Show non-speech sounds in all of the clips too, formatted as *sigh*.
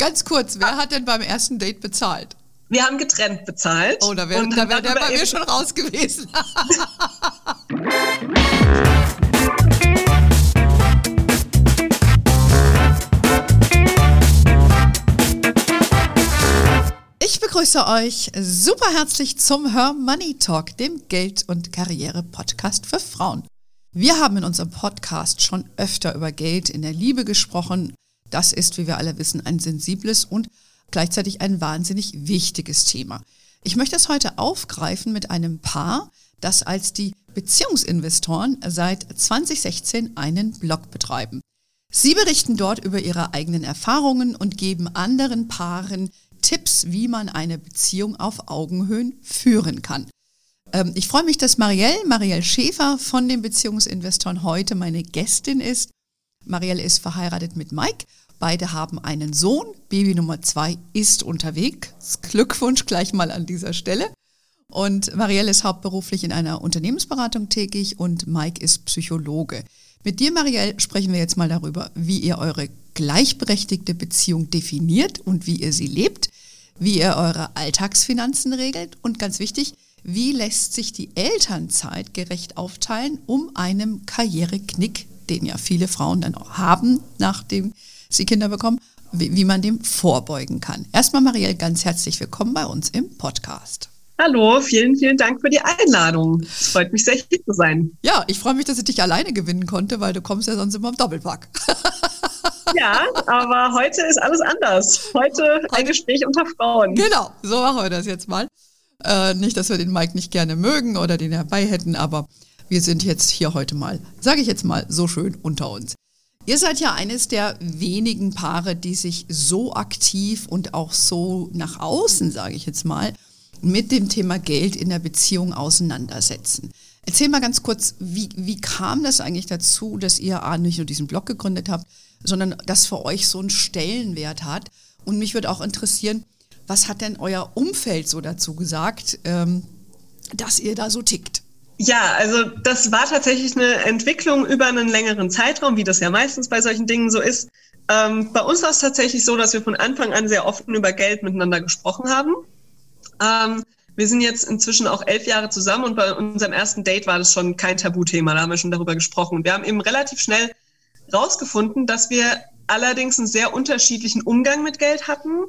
Ganz kurz, wer hat denn beim ersten Date bezahlt? Wir haben getrennt bezahlt. Oh, da wäre da wär der bei mir schon raus gewesen. *laughs* Ich begrüße euch super herzlich zum Her Money Talk, dem Geld- und Karriere-Podcast für Frauen. Wir haben in unserem Podcast schon öfter über Geld in der Liebe gesprochen. Das ist, wie wir alle wissen, ein sensibles und gleichzeitig ein wahnsinnig wichtiges Thema. Ich möchte es heute aufgreifen mit einem Paar, das als die Beziehungsinvestoren seit 2016 einen Blog betreiben. Sie berichten dort über ihre eigenen Erfahrungen und geben anderen Paaren Tipps, wie man eine Beziehung auf Augenhöhen führen kann. Ähm, ich freue mich, dass Marielle, Marielle Schäfer von den Beziehungsinvestoren heute meine Gästin ist. Marielle ist verheiratet mit Mike. Beide haben einen Sohn. Baby Nummer zwei ist unterwegs. Glückwunsch gleich mal an dieser Stelle. Und Marielle ist hauptberuflich in einer Unternehmensberatung tätig und Mike ist Psychologe. Mit dir, Marielle, sprechen wir jetzt mal darüber, wie ihr eure gleichberechtigte Beziehung definiert und wie ihr sie lebt, wie ihr eure Alltagsfinanzen regelt und ganz wichtig, wie lässt sich die Elternzeit gerecht aufteilen, um einem Karriereknick, den ja viele Frauen dann auch haben, nachdem sie Kinder bekommen, wie, wie man dem vorbeugen kann. Erstmal, Marielle, ganz herzlich willkommen bei uns im Podcast. Hallo, vielen, vielen Dank für die Einladung. Es freut mich sehr, hier zu sein. Ja, ich freue mich, dass ich dich alleine gewinnen konnte, weil du kommst ja sonst immer im Doppelpack. *laughs* Ja, aber heute ist alles anders. Heute ein Gespräch unter Frauen. Genau, so machen wir das jetzt mal. Äh, nicht, dass wir den Mike nicht gerne mögen oder den herbei hätten, aber wir sind jetzt hier heute mal, sage ich jetzt mal, so schön unter uns. Ihr seid ja eines der wenigen Paare, die sich so aktiv und auch so nach außen, sage ich jetzt mal, mit dem Thema Geld in der Beziehung auseinandersetzen. Erzähl mal ganz kurz, wie, wie kam das eigentlich dazu, dass ihr A, nicht nur diesen Blog gegründet habt, sondern das für euch so einen Stellenwert hat? Und mich würde auch interessieren, was hat denn euer Umfeld so dazu gesagt, ähm, dass ihr da so tickt? Ja, also das war tatsächlich eine Entwicklung über einen längeren Zeitraum, wie das ja meistens bei solchen Dingen so ist. Ähm, bei uns war es tatsächlich so, dass wir von Anfang an sehr offen über Geld miteinander gesprochen haben. Ähm, wir sind jetzt inzwischen auch elf Jahre zusammen und bei unserem ersten Date war das schon kein Tabuthema, da haben wir schon darüber gesprochen. Wir haben eben relativ schnell rausgefunden, dass wir allerdings einen sehr unterschiedlichen Umgang mit Geld hatten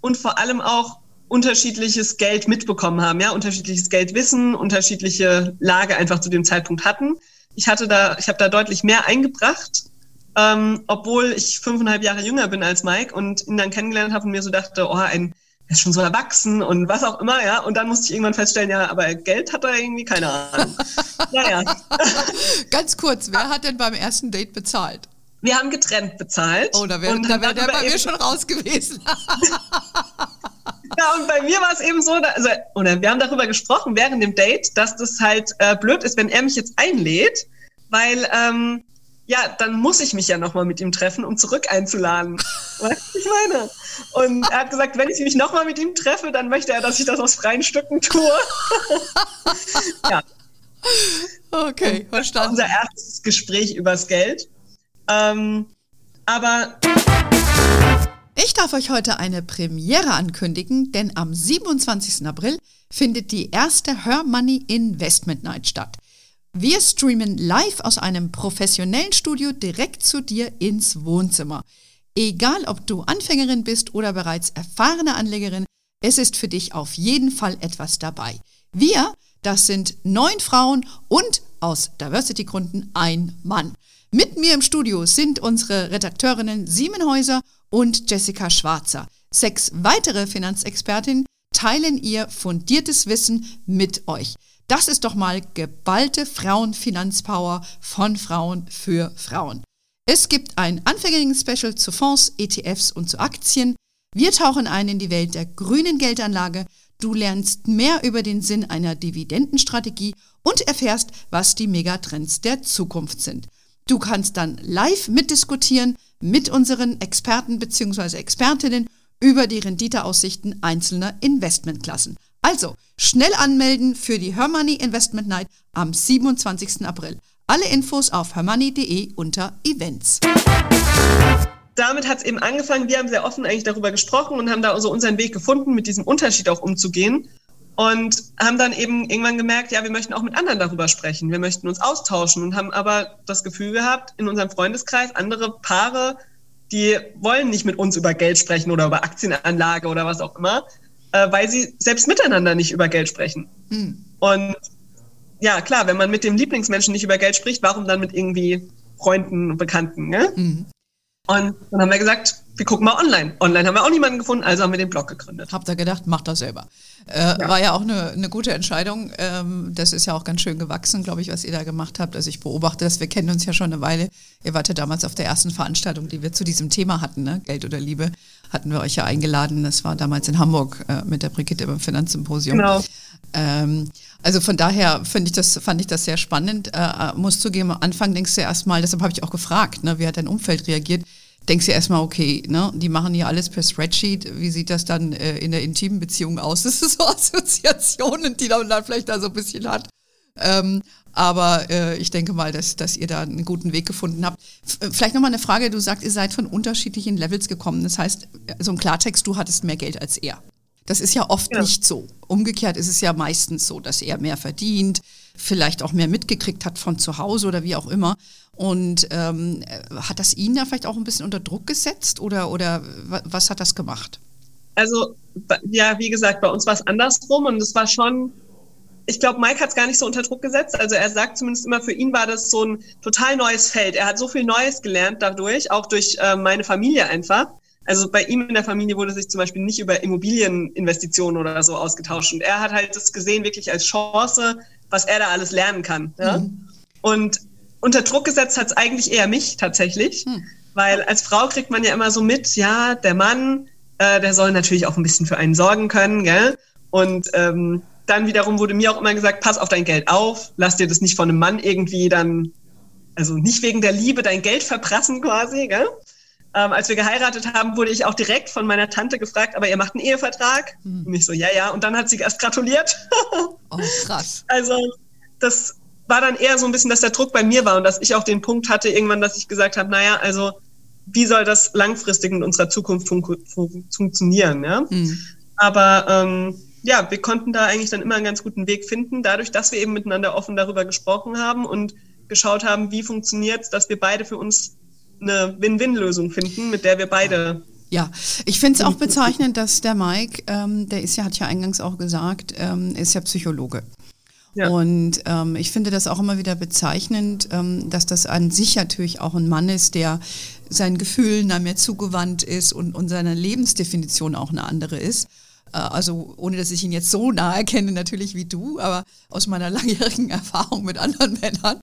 und vor allem auch unterschiedliches Geld mitbekommen haben, ja, unterschiedliches Geldwissen, unterschiedliche Lage einfach zu dem Zeitpunkt hatten. Ich hatte da, ich habe da deutlich mehr eingebracht, ähm, obwohl ich fünfeinhalb Jahre jünger bin als Mike und ihn dann kennengelernt habe und mir so dachte, oh, ein, er ist schon so erwachsen und was auch immer, ja. Und dann musste ich irgendwann feststellen, ja, aber Geld hat er irgendwie keine Ahnung. *laughs* naja. Ganz kurz, wer hat denn beim ersten Date bezahlt? Wir haben getrennt bezahlt. Oh, da wäre wär der bei mir schon raus gewesen. *laughs* *laughs* ja, und bei mir war es eben so, also, oder wir haben darüber gesprochen während dem Date, dass das halt äh, blöd ist, wenn er mich jetzt einlädt, weil ähm, ja, dann muss ich mich ja nochmal mit ihm treffen, um zurück einzuladen. *laughs* weißt du, ich meine? Und er hat gesagt, wenn ich mich nochmal mit ihm treffe, dann möchte er, dass ich das aus freien Stücken tue. ja. Okay, verstanden. unser erstes Gespräch übers Geld. Ähm, aber ich darf euch heute eine Premiere ankündigen, denn am 27. April findet die erste Her Money Investment Night statt. Wir streamen live aus einem professionellen Studio direkt zu dir ins Wohnzimmer. Egal, ob du Anfängerin bist oder bereits erfahrene Anlegerin, es ist für dich auf jeden Fall etwas dabei. Wir, das sind neun Frauen und aus Diversity-Gründen ein Mann. Mit mir im Studio sind unsere Redakteurinnen Siemenhäuser und Jessica Schwarzer. Sechs weitere Finanzexpertinnen teilen ihr fundiertes Wissen mit euch. Das ist doch mal geballte Frauenfinanzpower von Frauen für Frauen. Es gibt ein Anfängerinnen-Special zu Fonds, ETFs und zu Aktien. Wir tauchen ein in die Welt der grünen Geldanlage. Du lernst mehr über den Sinn einer Dividendenstrategie und erfährst, was die Megatrends der Zukunft sind. Du kannst dann live mitdiskutieren mit unseren Experten bzw. Expertinnen über die Renditeaussichten einzelner Investmentklassen. Also schnell anmelden für die Hermoney Investment Night am 27. April. Alle Infos auf hermoney.de unter Events. damit hat es eben angefangen. Wir haben sehr offen eigentlich darüber gesprochen und haben da so unseren Weg gefunden, mit diesem Unterschied auch umzugehen. Und haben dann eben irgendwann gemerkt, ja, wir möchten auch mit anderen darüber sprechen. Wir möchten uns austauschen und haben aber das Gefühl gehabt, in unserem Freundeskreis, andere Paare, die wollen nicht mit uns über Geld sprechen oder über Aktienanlage oder was auch immer, äh, weil sie selbst miteinander nicht über Geld sprechen. Mhm. Und ja, klar, wenn man mit dem Lieblingsmenschen nicht über Geld spricht, warum dann mit irgendwie Freunden und Bekannten? Ne? Mhm. Und dann haben wir gesagt, wir gucken mal online. Online haben wir auch niemanden gefunden, also haben wir den Blog gegründet. Habt ihr gedacht, macht das selber. Äh, ja. War ja auch eine, eine gute Entscheidung. Ähm, das ist ja auch ganz schön gewachsen, glaube ich, was ihr da gemacht habt. Also ich beobachte das, wir kennen uns ja schon eine Weile. Ihr wart ja damals auf der ersten Veranstaltung, die wir zu diesem Thema hatten, ne? Geld oder Liebe, hatten wir euch ja eingeladen. Das war damals in Hamburg äh, mit der Brigitte beim Finanzsymposium. Genau. Ähm, also von daher finde ich das, fand ich das sehr spannend. Äh, äh musst zugeben, am Anfang denkst du erstmal, deshalb habe ich auch gefragt, ne, wie hat dein Umfeld reagiert? denkst du erstmal, okay, ne, die machen hier alles per Spreadsheet. Wie sieht das dann äh, in der intimen Beziehung aus? *laughs* Das sind so Assoziationen, die man dann vielleicht da so ein bisschen hat. Ähm, aber äh, ich denke mal, dass, dass ihr da einen guten Weg gefunden habt. F vielleicht nochmal eine Frage. Du sagst, ihr seid von unterschiedlichen Levels gekommen. Das heißt, so ein Klartext, du hattest mehr Geld als er. Das ist ja oft ja. nicht so. Umgekehrt ist es ja meistens so, dass er mehr verdient, vielleicht auch mehr mitgekriegt hat von zu Hause oder wie auch immer. Und ähm, hat das ihn da vielleicht auch ein bisschen unter Druck gesetzt oder, oder was hat das gemacht? Also, ja, wie gesagt, bei uns war es andersrum und es war schon, ich glaube, Mike hat es gar nicht so unter Druck gesetzt. Also er sagt zumindest immer, für ihn war das so ein total neues Feld. Er hat so viel Neues gelernt dadurch, auch durch äh, meine Familie einfach. Also bei ihm in der Familie wurde sich zum Beispiel nicht über Immobilieninvestitionen oder so ausgetauscht. Und er hat halt das gesehen wirklich als Chance, was er da alles lernen kann. Ja? Mhm. Und unter Druck gesetzt hat es eigentlich eher mich tatsächlich, hm. weil als Frau kriegt man ja immer so mit, ja, der Mann, äh, der soll natürlich auch ein bisschen für einen sorgen können, gell? Und ähm, dann wiederum wurde mir auch immer gesagt, pass auf dein Geld auf, lass dir das nicht von einem Mann irgendwie dann, also nicht wegen der Liebe dein Geld verprassen quasi, gell? Ähm, als wir geheiratet haben, wurde ich auch direkt von meiner Tante gefragt, aber ihr macht einen Ehevertrag? Hm. Und ich so, ja, ja. Und dann hat sie erst gratuliert. *laughs* oh, krass. Also das war dann eher so ein bisschen, dass der Druck bei mir war und dass ich auch den Punkt hatte irgendwann, dass ich gesagt habe, naja, also wie soll das langfristig in unserer Zukunft fun fun funktionieren, ja? Mhm. Aber ähm, ja, wir konnten da eigentlich dann immer einen ganz guten Weg finden, dadurch, dass wir eben miteinander offen darüber gesprochen haben und geschaut haben, wie funktioniert es, dass wir beide für uns eine Win-Win-Lösung finden, mit der wir beide ja, ich finde es auch bezeichnend, dass der Mike, ähm, der ist ja, hat ja eingangs auch gesagt, ähm, ist ja Psychologe. Ja. Und ähm, ich finde das auch immer wieder bezeichnend, ähm, dass das an sich natürlich auch ein Mann ist, der seinen Gefühlen da mehr zugewandt ist und, und seine Lebensdefinition auch eine andere ist. Äh, also ohne dass ich ihn jetzt so nahe kenne natürlich wie du, aber aus meiner *laughs* langjährigen Erfahrung mit anderen Männern.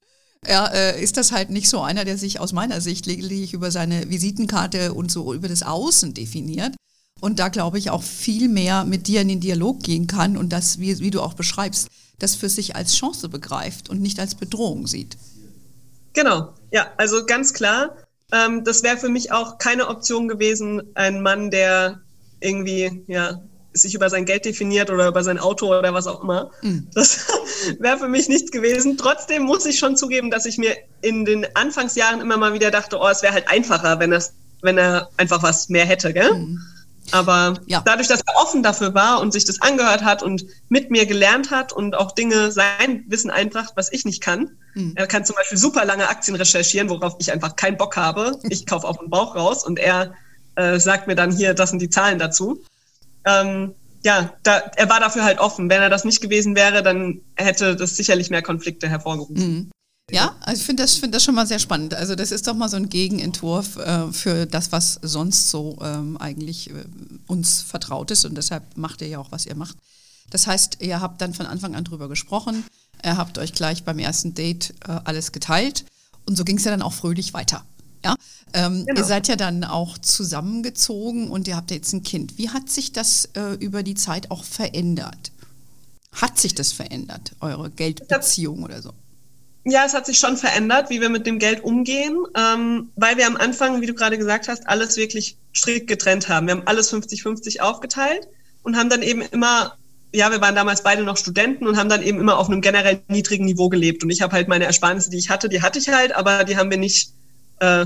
Ja, äh, ist das halt nicht so einer, der sich aus meiner Sicht lediglich über seine Visitenkarte und so über das Außen definiert. Und da glaube ich auch viel mehr mit dir in den Dialog gehen kann und das, wie, wie du auch beschreibst, das für sich als Chance begreift und nicht als Bedrohung sieht. Genau, ja, also ganz klar. Ähm, das wäre für mich auch keine Option gewesen, ein Mann, der irgendwie ja, sich über sein Geld definiert oder über sein Auto oder was auch immer. Mhm. Das *laughs* wäre für mich nichts gewesen. Trotzdem muss ich schon zugeben, dass ich mir in den Anfangsjahren immer mal wieder dachte, oh, es wäre halt einfacher, wenn, das, wenn er einfach was mehr hätte, gell? Mhm. Aber ja. dadurch, dass er offen dafür war und sich das angehört hat und mit mir gelernt hat und auch Dinge sein Wissen einbracht, was ich nicht kann. Mhm. Er kann zum Beispiel super lange Aktien recherchieren, worauf ich einfach keinen Bock habe. Ich kaufe auf den Bauch raus und er äh, sagt mir dann hier, das sind die Zahlen dazu. Ähm, ja, da, er war dafür halt offen. Wenn er das nicht gewesen wäre, dann hätte das sicherlich mehr Konflikte hervorgerufen. Mhm. Ja, also ich finde das, find das schon mal sehr spannend. Also das ist doch mal so ein Gegenentwurf äh, für das, was sonst so ähm, eigentlich äh, uns vertraut ist und deshalb macht ihr ja auch, was ihr macht. Das heißt, ihr habt dann von Anfang an drüber gesprochen, ihr habt euch gleich beim ersten Date äh, alles geteilt und so ging es ja dann auch fröhlich weiter. Ja, ähm, genau. ihr seid ja dann auch zusammengezogen und ihr habt jetzt ein Kind. Wie hat sich das äh, über die Zeit auch verändert? Hat sich das verändert, eure Geldbeziehung oder so? Ja, es hat sich schon verändert, wie wir mit dem Geld umgehen, ähm, weil wir am Anfang, wie du gerade gesagt hast, alles wirklich strikt getrennt haben. Wir haben alles 50-50 aufgeteilt und haben dann eben immer, ja, wir waren damals beide noch Studenten und haben dann eben immer auf einem generell niedrigen Niveau gelebt. Und ich habe halt meine Ersparnisse, die ich hatte, die hatte ich halt, aber die haben wir nicht, äh,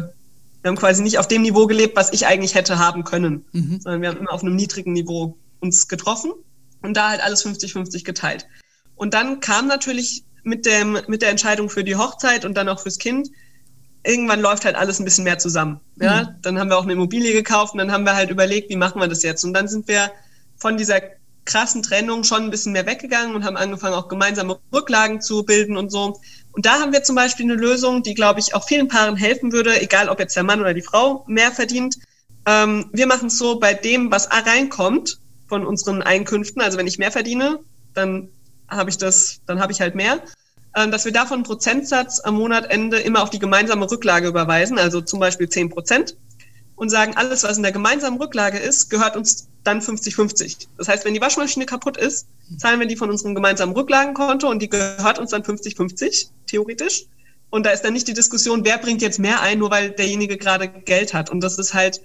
Wir haben quasi nicht auf dem Niveau gelebt, was ich eigentlich hätte haben können, mhm. sondern wir haben immer auf einem niedrigen Niveau uns getroffen und da halt alles 50-50 geteilt. Und dann kam natürlich mit, dem, mit der Entscheidung für die Hochzeit und dann auch fürs Kind, irgendwann läuft halt alles ein bisschen mehr zusammen. Ja? Mhm. Dann haben wir auch eine Immobilie gekauft und dann haben wir halt überlegt, wie machen wir das jetzt? Und dann sind wir von dieser krassen Trennung schon ein bisschen mehr weggegangen und haben angefangen, auch gemeinsame Rücklagen zu bilden und so. Und da haben wir zum Beispiel eine Lösung, die, glaube ich, auch vielen Paaren helfen würde, egal ob jetzt der Mann oder die Frau mehr verdient. Ähm, wir machen es so, bei dem, was reinkommt von unseren Einkünften, also wenn ich mehr verdiene, dann habe ich das, dann habe ich halt mehr, äh, dass wir davon einen Prozentsatz am Monatende immer auf die gemeinsame Rücklage überweisen, also zum Beispiel 10 Prozent und sagen, alles, was in der gemeinsamen Rücklage ist, gehört uns dann 50-50. Das heißt, wenn die Waschmaschine kaputt ist, zahlen wir die von unserem gemeinsamen Rücklagenkonto und die gehört uns dann 50-50, theoretisch. Und da ist dann nicht die Diskussion, wer bringt jetzt mehr ein, nur weil derjenige gerade Geld hat. Und das ist halt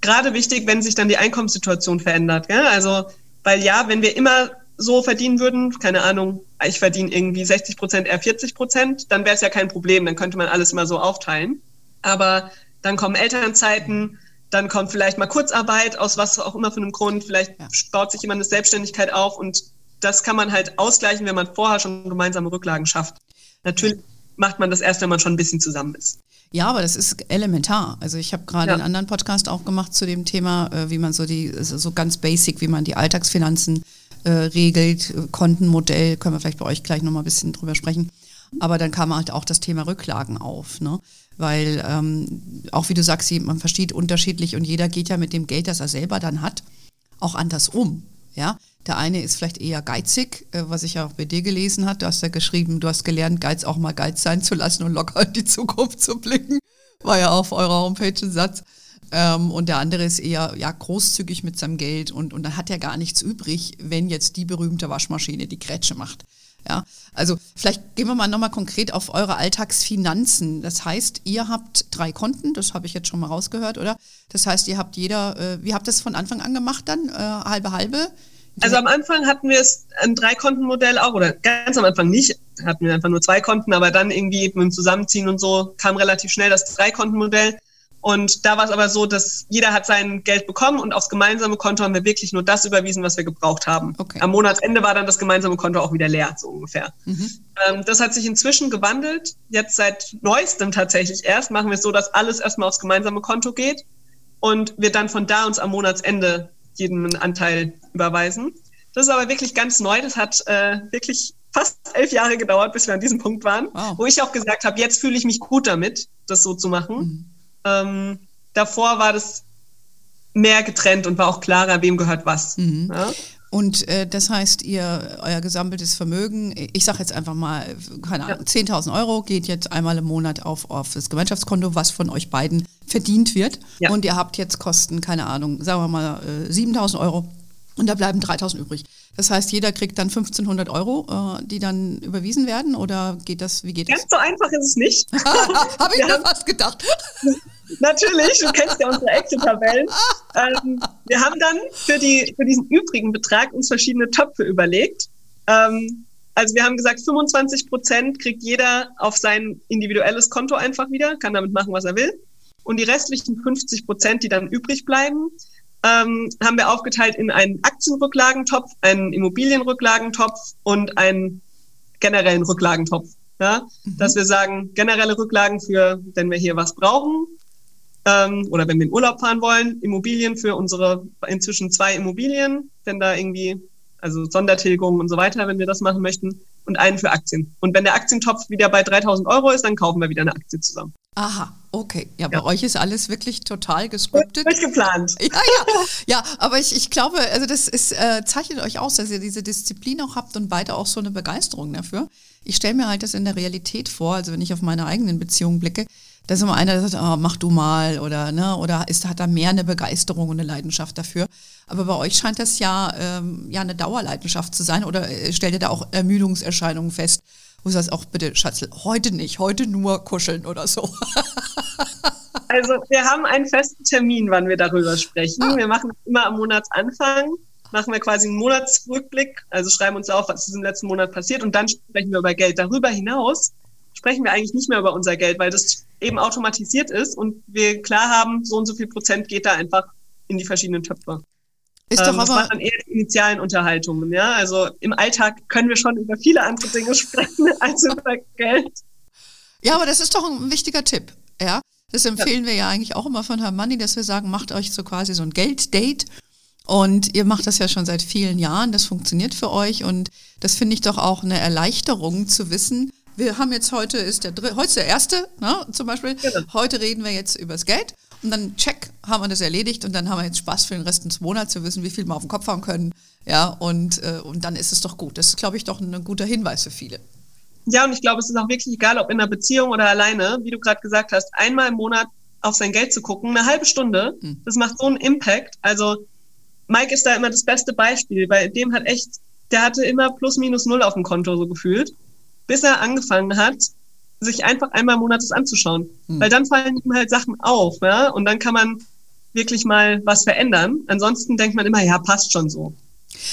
gerade wichtig, wenn sich dann die Einkommenssituation verändert. Gell? Also, weil ja, wenn wir immer so verdienen würden, keine Ahnung, ich verdiene irgendwie 60 Prozent, er 40 Prozent, dann wäre es ja kein Problem, dann könnte man alles immer so aufteilen. Aber dann kommen Elternzeiten, dann kommt vielleicht mal Kurzarbeit, aus was auch immer für einem Grund, vielleicht ja. baut sich jemand eine Selbstständigkeit auf und das kann man halt ausgleichen, wenn man vorher schon gemeinsame Rücklagen schafft. Natürlich macht man das erst, wenn man schon ein bisschen zusammen ist. Ja, aber das ist elementar. Also ich habe gerade ja. einen anderen Podcast auch gemacht zu dem Thema, äh, wie man so die, so ganz basic, wie man die Alltagsfinanzen äh, regelt, Kontenmodell, können wir vielleicht bei euch gleich nochmal ein bisschen drüber sprechen. Aber dann kam halt auch das Thema Rücklagen auf, ne? Weil ähm, auch wie du sagst, man versteht unterschiedlich und jeder geht ja mit dem Geld, das er selber dann hat, auch anders um. Ja, der eine ist vielleicht eher geizig, äh, was ich ja auch bei dir gelesen habe. Du hast ja geschrieben, du hast gelernt, Geiz auch mal Geiz sein zu lassen und locker in die Zukunft zu blicken. War ja auf eurer Homepage ein Satz. Ähm, und der andere ist eher ja, großzügig mit seinem Geld und, und dann hat er gar nichts übrig, wenn jetzt die berühmte Waschmaschine die Grätsche macht. Ja, also vielleicht gehen wir mal nochmal konkret auf eure Alltagsfinanzen. Das heißt, ihr habt drei Konten, das habe ich jetzt schon mal rausgehört, oder? Das heißt, ihr habt jeder, äh, wie habt ihr das von Anfang an gemacht dann? Äh, halbe, halbe? Also am Anfang hatten wir es ein Drei-Konten-Modell auch, oder ganz am Anfang nicht, hatten wir einfach nur zwei Konten, aber dann irgendwie mit dem Zusammenziehen und so kam relativ schnell das Drei-Konten-Modell. Und da war es aber so, dass jeder hat sein Geld bekommen und aufs gemeinsame Konto haben wir wirklich nur das überwiesen, was wir gebraucht haben. Okay. Am Monatsende war dann das gemeinsame Konto auch wieder leer, so ungefähr. Mhm. Ähm, das hat sich inzwischen gewandelt. Jetzt seit neuestem tatsächlich erst machen wir es so, dass alles erstmal aufs gemeinsame Konto geht und wir dann von da uns am Monatsende jeden Anteil überweisen. Das ist aber wirklich ganz neu. Das hat äh, wirklich fast elf Jahre gedauert, bis wir an diesem Punkt waren, wow. wo ich auch gesagt habe, jetzt fühle ich mich gut damit, das so zu machen. Mhm. Ähm, davor war das mehr getrennt und war auch klarer, wem gehört was. Mhm. Ja? Und äh, das heißt, ihr, euer gesammeltes Vermögen, ich sage jetzt einfach mal, keine Ahnung, ja. 10.000 Euro geht jetzt einmal im Monat auf, auf das Gemeinschaftskonto, was von euch beiden verdient wird. Ja. Und ihr habt jetzt Kosten, keine Ahnung, sagen wir mal äh, 7.000 Euro und da bleiben 3.000 übrig. Das heißt, jeder kriegt dann 1.500 Euro, äh, die dann überwiesen werden oder geht das, wie geht Ganz das? Ganz so einfach ist es nicht. *laughs* Habe ich mir fast gedacht. *laughs* Natürlich, du kennst ja unsere Excel-Tabellen. Ähm, wir haben dann für, die, für diesen übrigen Betrag uns verschiedene Töpfe überlegt. Ähm, also wir haben gesagt, 25 Prozent kriegt jeder auf sein individuelles Konto einfach wieder, kann damit machen, was er will. Und die restlichen 50 Prozent, die dann übrig bleiben, ähm, haben wir aufgeteilt in einen Aktienrücklagentopf, einen Immobilienrücklagentopf und einen generellen Rücklagentopf. Ja? Mhm. Dass wir sagen, generelle Rücklagen für, wenn wir hier was brauchen, ähm, oder wenn wir in Urlaub fahren wollen, Immobilien für unsere inzwischen zwei Immobilien, wenn da irgendwie, also Sondertilgungen und so weiter, wenn wir das machen möchten, und einen für Aktien. Und wenn der Aktientopf wieder bei 3000 Euro ist, dann kaufen wir wieder eine Aktie zusammen. Aha, okay. Ja, bei ja. euch ist alles wirklich total gescriptet. Durchgeplant. *laughs* Ja, ja. Ja, aber ich, ich glaube, also das ist, äh, zeichnet euch aus, dass ihr diese Disziplin auch habt und beide auch so eine Begeisterung dafür. Ich stelle mir halt das in der Realität vor, also wenn ich auf meine eigenen Beziehungen blicke, da ist immer einer, der sagt, oh, mach du mal oder ne, oder ist, hat da mehr eine Begeisterung und eine Leidenschaft dafür. Aber bei euch scheint das ja, ähm, ja eine Dauerleidenschaft zu sein oder äh, stellt ihr da auch Ermüdungserscheinungen fest? Wo du sagst, auch bitte, Schatzel, heute nicht, heute nur kuscheln oder so. *laughs* Also wir haben einen festen Termin, wann wir darüber sprechen. Ah. Wir machen immer am Monatsanfang, machen wir quasi einen Monatsrückblick, also schreiben uns auf, was ist im letzten Monat passiert und dann sprechen wir über Geld. Darüber hinaus sprechen wir eigentlich nicht mehr über unser Geld, weil das eben automatisiert ist und wir klar haben, so und so viel Prozent geht da einfach in die verschiedenen Töpfe. Ist ähm, doch aber das waren dann eher die initialen Unterhaltungen, ja. Also im Alltag können wir schon über viele andere Dinge *laughs* sprechen als über Geld. Ja, aber das ist doch ein wichtiger Tipp, ja. Das empfehlen ja. wir ja eigentlich auch immer von Herrn Money, dass wir sagen, macht euch so quasi so ein Gelddate. Und ihr macht das ja schon seit vielen Jahren, das funktioniert für euch und das finde ich doch auch eine Erleichterung zu wissen. Wir haben jetzt heute ist der heute ist der erste, ne, zum Beispiel. Genau. Heute reden wir jetzt übers Geld und dann check, haben wir das erledigt und dann haben wir jetzt Spaß für den Rest des Monats zu wissen, wie viel wir auf dem Kopf haben können. Ja, und, äh, und dann ist es doch gut. Das ist, glaube ich, doch ein guter Hinweis für viele. Ja, und ich glaube, es ist auch wirklich egal, ob in einer Beziehung oder alleine, wie du gerade gesagt hast, einmal im Monat auf sein Geld zu gucken, eine halbe Stunde, hm. das macht so einen Impact. Also Mike ist da immer das beste Beispiel, weil dem hat echt, der hatte immer plus minus null auf dem Konto so gefühlt, bis er angefangen hat, sich einfach einmal im Monat das anzuschauen. Hm. Weil dann fallen ihm halt Sachen auf, ja, und dann kann man wirklich mal was verändern. Ansonsten denkt man immer, ja, passt schon so.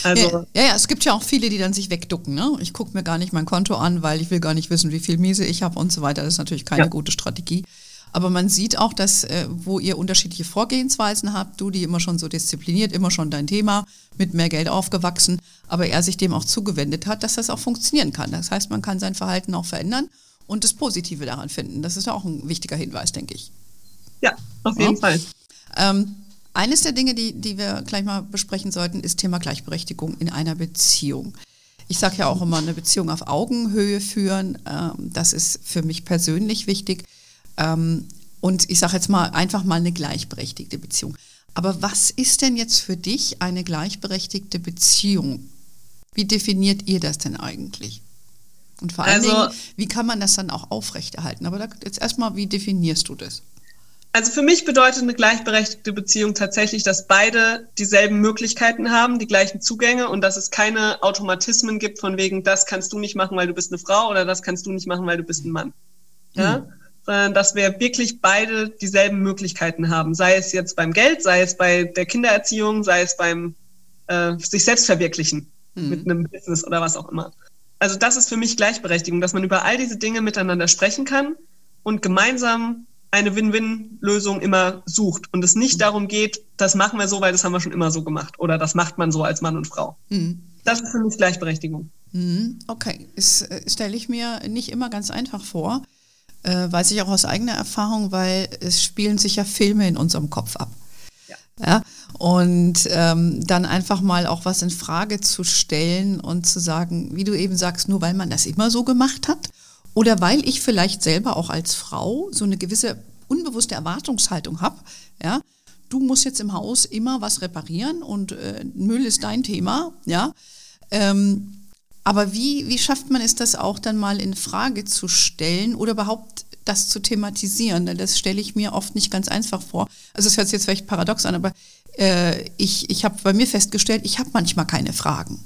Also ja, ja, es gibt ja auch viele, die dann sich wegducken. Ne? Ich gucke mir gar nicht mein Konto an, weil ich will gar nicht wissen, wie viel Miese ich habe und so weiter. Das ist natürlich keine ja. gute Strategie. Aber man sieht auch, dass, äh, wo ihr unterschiedliche Vorgehensweisen habt, du die immer schon so diszipliniert, immer schon dein Thema, mit mehr Geld aufgewachsen, aber er sich dem auch zugewendet hat, dass das auch funktionieren kann. Das heißt, man kann sein Verhalten auch verändern und das Positive daran finden. Das ist auch ein wichtiger Hinweis, denke ich. Ja, auf jeden ja. Fall. Ähm, eines der Dinge, die, die wir gleich mal besprechen sollten, ist Thema Gleichberechtigung in einer Beziehung. Ich sage ja auch immer, eine Beziehung auf Augenhöhe führen. Ähm, das ist für mich persönlich wichtig. Ähm, und ich sage jetzt mal einfach mal eine gleichberechtigte Beziehung. Aber was ist denn jetzt für dich eine gleichberechtigte Beziehung? Wie definiert ihr das denn eigentlich? Und vor allen also, Dingen, wie kann man das dann auch aufrechterhalten? Aber da, jetzt erstmal, wie definierst du das? Also für mich bedeutet eine gleichberechtigte Beziehung tatsächlich, dass beide dieselben Möglichkeiten haben, die gleichen Zugänge und dass es keine Automatismen gibt von wegen, das kannst du nicht machen, weil du bist eine Frau oder das kannst du nicht machen, weil du bist ein Mann. Ja? Mhm. Sondern dass wir wirklich beide dieselben Möglichkeiten haben. Sei es jetzt beim Geld, sei es bei der Kindererziehung, sei es beim äh, sich selbst verwirklichen mhm. mit einem Business oder was auch immer. Also das ist für mich Gleichberechtigung, dass man über all diese Dinge miteinander sprechen kann und gemeinsam eine Win-Win-Lösung immer sucht und es nicht darum geht, das machen wir so, weil das haben wir schon immer so gemacht oder das macht man so als Mann und Frau. Mhm. Das ist für mich Gleichberechtigung. Mhm. Okay, das äh, stelle ich mir nicht immer ganz einfach vor, äh, weiß ich auch aus eigener Erfahrung, weil es spielen sich ja Filme in unserem Kopf ab. Ja. ja? Und ähm, dann einfach mal auch was in Frage zu stellen und zu sagen, wie du eben sagst, nur weil man das immer so gemacht hat oder weil ich vielleicht selber auch als Frau so eine gewisse unbewusste Erwartungshaltung habe, ja, du musst jetzt im Haus immer was reparieren und äh, Müll ist dein Thema, ja. Ähm, aber wie, wie schafft man es, das auch dann mal in Frage zu stellen oder überhaupt das zu thematisieren? Denn das stelle ich mir oft nicht ganz einfach vor. Also es hört sich jetzt vielleicht paradox an, aber äh, ich, ich habe bei mir festgestellt, ich habe manchmal keine Fragen.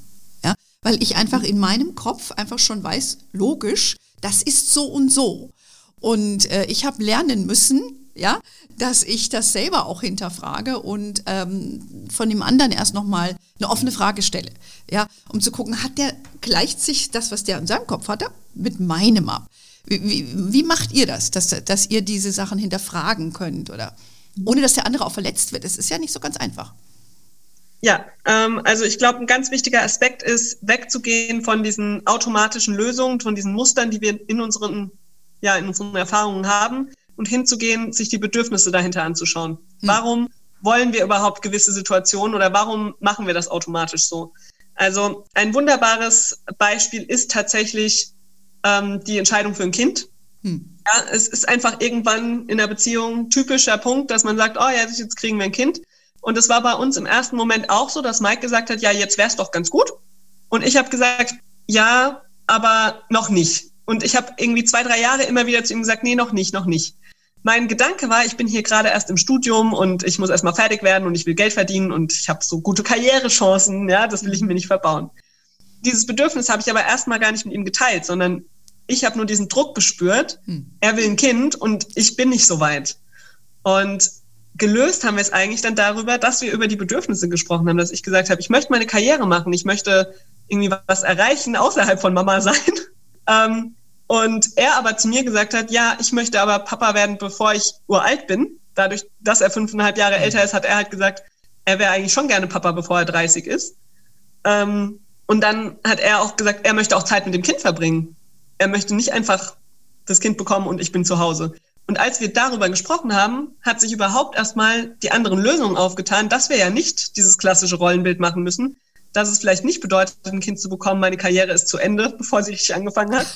Ja? Weil ich einfach in meinem Kopf einfach schon weiß, logisch, das ist so und so. Und äh, ich habe lernen müssen, ja, dass ich das selber auch hinterfrage und ähm, von dem anderen erst nochmal eine offene Frage stelle, ja, um zu gucken, hat der, gleicht sich das, was der in seinem Kopf hatte, mit meinem ab? Wie, wie, wie macht ihr das, dass, dass ihr diese Sachen hinterfragen könnt oder ohne dass der andere auch verletzt wird? Es ist ja nicht so ganz einfach. Ja, ähm, also ich glaube, ein ganz wichtiger Aspekt ist, wegzugehen von diesen automatischen Lösungen, von diesen Mustern, die wir in unseren, ja, in unseren Erfahrungen haben und hinzugehen, sich die Bedürfnisse dahinter anzuschauen. Hm. Warum wollen wir überhaupt gewisse Situationen oder warum machen wir das automatisch so? Also ein wunderbares Beispiel ist tatsächlich ähm, die Entscheidung für ein Kind. Hm. Ja, es ist einfach irgendwann in der Beziehung typischer Punkt, dass man sagt, oh ja, jetzt kriegen wir ein Kind. Und es war bei uns im ersten Moment auch so, dass Mike gesagt hat, ja, jetzt wäre es doch ganz gut. Und ich habe gesagt, ja, aber noch nicht. Und ich habe irgendwie zwei, drei Jahre immer wieder zu ihm gesagt, nee, noch nicht, noch nicht. Mein Gedanke war, ich bin hier gerade erst im Studium und ich muss erstmal fertig werden und ich will Geld verdienen und ich habe so gute Karrierechancen, ja, das will ich mir nicht verbauen. Dieses Bedürfnis habe ich aber erstmal gar nicht mit ihm geteilt, sondern ich habe nur diesen Druck gespürt, hm. er will ein Kind und ich bin nicht so weit. Und gelöst haben wir es eigentlich dann darüber, dass wir über die Bedürfnisse gesprochen haben, dass ich gesagt habe, ich möchte meine Karriere machen, ich möchte irgendwie was erreichen, außerhalb von Mama sein. *laughs* Ähm, Und er aber zu mir gesagt hat, ja, ich möchte aber Papa werden, bevor ich uralt bin. Dadurch, dass er fünfeinhalb Jahre älter ist, hat er halt gesagt, er wäre eigentlich schon gerne Papa, bevor er 30 ist. Ähm, und dann hat er auch gesagt, er möchte auch Zeit mit dem Kind verbringen. Er möchte nicht einfach das Kind bekommen und ich bin zu Hause. Und als wir darüber gesprochen haben, hat sich überhaupt erstmal die anderen Lösungen aufgetan, dass wir ja nicht dieses klassische Rollenbild machen müssen, dass es vielleicht nicht bedeutet, ein Kind zu bekommen, meine Karriere ist zu Ende, *laughs* bevor sie richtig angefangen hat.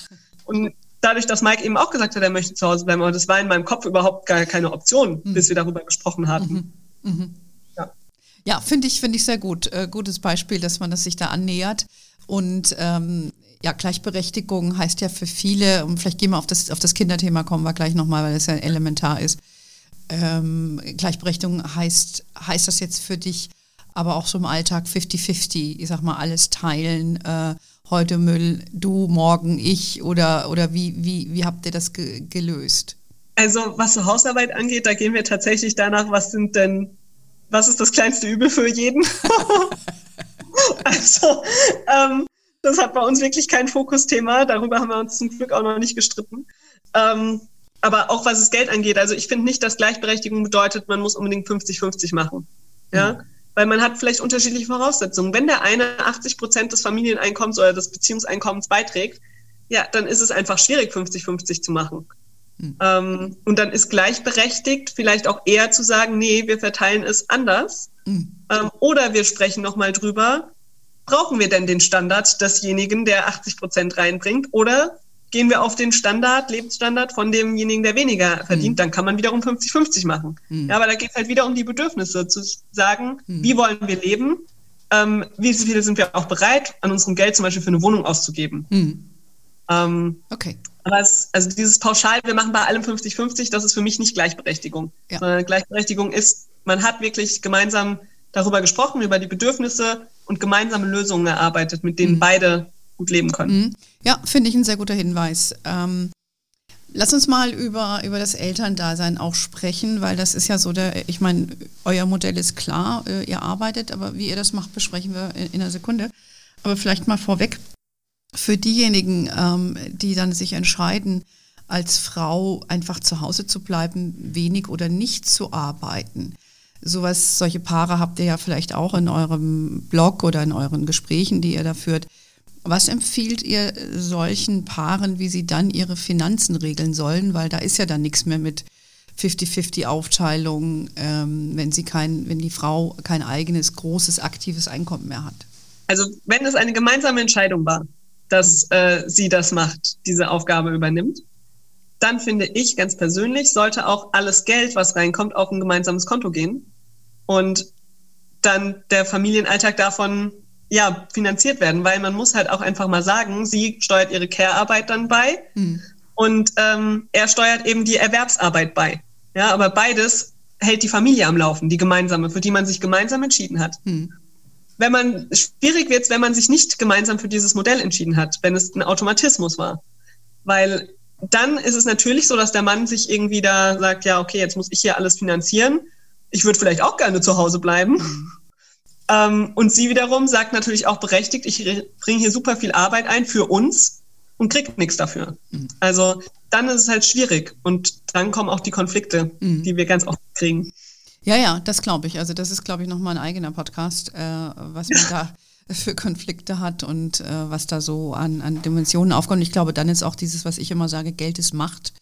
Und dadurch, dass Mike eben auch gesagt hat, er möchte zu Hause bleiben, aber das war in meinem Kopf überhaupt gar keine Option, mhm. bis wir darüber gesprochen hatten. Mhm. Mhm. Ja, ja finde ich, finde ich sehr gut. Äh, gutes Beispiel, dass man das sich da annähert. Und ähm, ja, Gleichberechtigung heißt ja für viele, und vielleicht gehen wir auf das, auf das Kinderthema, kommen wir gleich nochmal, weil das ja elementar ist. Ähm, Gleichberechtigung heißt, heißt das jetzt für dich aber auch so im Alltag 50-50, ich sag mal, alles teilen, äh, heute Müll, du, morgen ich oder, oder wie, wie, wie habt ihr das ge gelöst? Also was so Hausarbeit angeht, da gehen wir tatsächlich danach, was sind denn, was ist das kleinste Übel für jeden? *laughs* also ähm, das hat bei uns wirklich kein Fokusthema. Darüber haben wir uns zum Glück auch noch nicht gestritten. Ähm, aber auch was das Geld angeht, also ich finde nicht, dass Gleichberechtigung bedeutet, man muss unbedingt 50-50 machen. Ja. Mhm. Weil man hat vielleicht unterschiedliche Voraussetzungen. Wenn der eine 80 Prozent des Familieneinkommens oder des Beziehungseinkommens beiträgt, ja, dann ist es einfach schwierig, 50-50 zu machen. Mhm. Ähm, und dann ist gleichberechtigt vielleicht auch eher zu sagen, nee, wir verteilen es anders. Mhm. Ähm, oder wir sprechen nochmal drüber, brauchen wir denn den Standard desjenigen, der 80 Prozent reinbringt? Oder gehen wir auf den Standard, Lebensstandard von demjenigen, der weniger verdient? Mhm. Dann kann man wiederum 50-50 machen. Mhm. Ja, aber da geht es halt wieder um die Bedürfnisse, zu sagen, mhm. wie wollen wir leben? Ähm, wie viele sind wir auch bereit, an unserem Geld zum Beispiel für eine Wohnung auszugeben? Mhm. Ähm, okay. Aber es, also dieses Pauschal, wir machen bei allem 50-50, das ist für mich nicht Gleichberechtigung. Ja. Sondern Gleichberechtigung ist, man hat wirklich gemeinsam darüber gesprochen, über die Bedürfnisse und gemeinsame Lösungen erarbeitet, mit denen mhm. beide gut leben können. Mhm. Ja, finde ich ein sehr guter Hinweis. Ähm, lass uns mal über, über das Elterndasein auch sprechen, weil das ist ja so der, ich meine, euer Modell ist klar, äh, ihr arbeitet, aber wie ihr das macht, besprechen wir in, in einer Sekunde. Aber vielleicht mal vorweg, für diejenigen, ähm, die dann sich entscheiden, als Frau einfach zu Hause zu bleiben, wenig oder nicht zu arbeiten sowas, solche Paare habt ihr ja vielleicht auch in eurem Blog oder in euren Gesprächen, die ihr da führt. Was empfiehlt ihr solchen Paaren, wie sie dann ihre Finanzen regeln sollen? Weil da ist ja dann nichts mehr mit 50-50 Aufteilung, ähm, wenn wenn die Frau kein eigenes, großes, aktives Einkommen mehr hat. Also wenn es eine gemeinsame Entscheidung war, dass äh, sie das macht, diese Aufgabe übernimmt, dann finde ich ganz persönlich, sollte auch alles Geld, was reinkommt, auf ein gemeinsames Konto gehen und dann der Familienalltag davon ja finanziert werden, weil man muss halt auch einfach mal sagen, sie steuert ihre Care-Arbeit dann bei mhm. und ähm, er steuert eben die Erwerbsarbeit bei. Ja, aber beides hält die Familie am Laufen, die gemeinsame, für die man sich gemeinsam entschieden hat. Mhm. Wenn man schwierig wird, wenn man sich nicht gemeinsam für dieses Modell entschieden hat, wenn es ein Automatismus war, weil dann ist es natürlich so, dass der Mann sich irgendwie da sagt, ja, okay, jetzt muss ich hier alles finanzieren ich würde vielleicht auch gerne zu Hause bleiben. Mhm. Ähm, und sie wiederum sagt natürlich auch berechtigt, ich bringe hier super viel Arbeit ein für uns und kriege nichts dafür. Mhm. Also dann ist es halt schwierig und dann kommen auch die Konflikte, mhm. die wir ganz oft kriegen. Ja, ja, das glaube ich. Also das ist, glaube ich, nochmal ein eigener Podcast, äh, was man da *laughs* für Konflikte hat und äh, was da so an, an Dimensionen aufkommt. Und ich glaube, dann ist auch dieses, was ich immer sage, Geld ist Macht.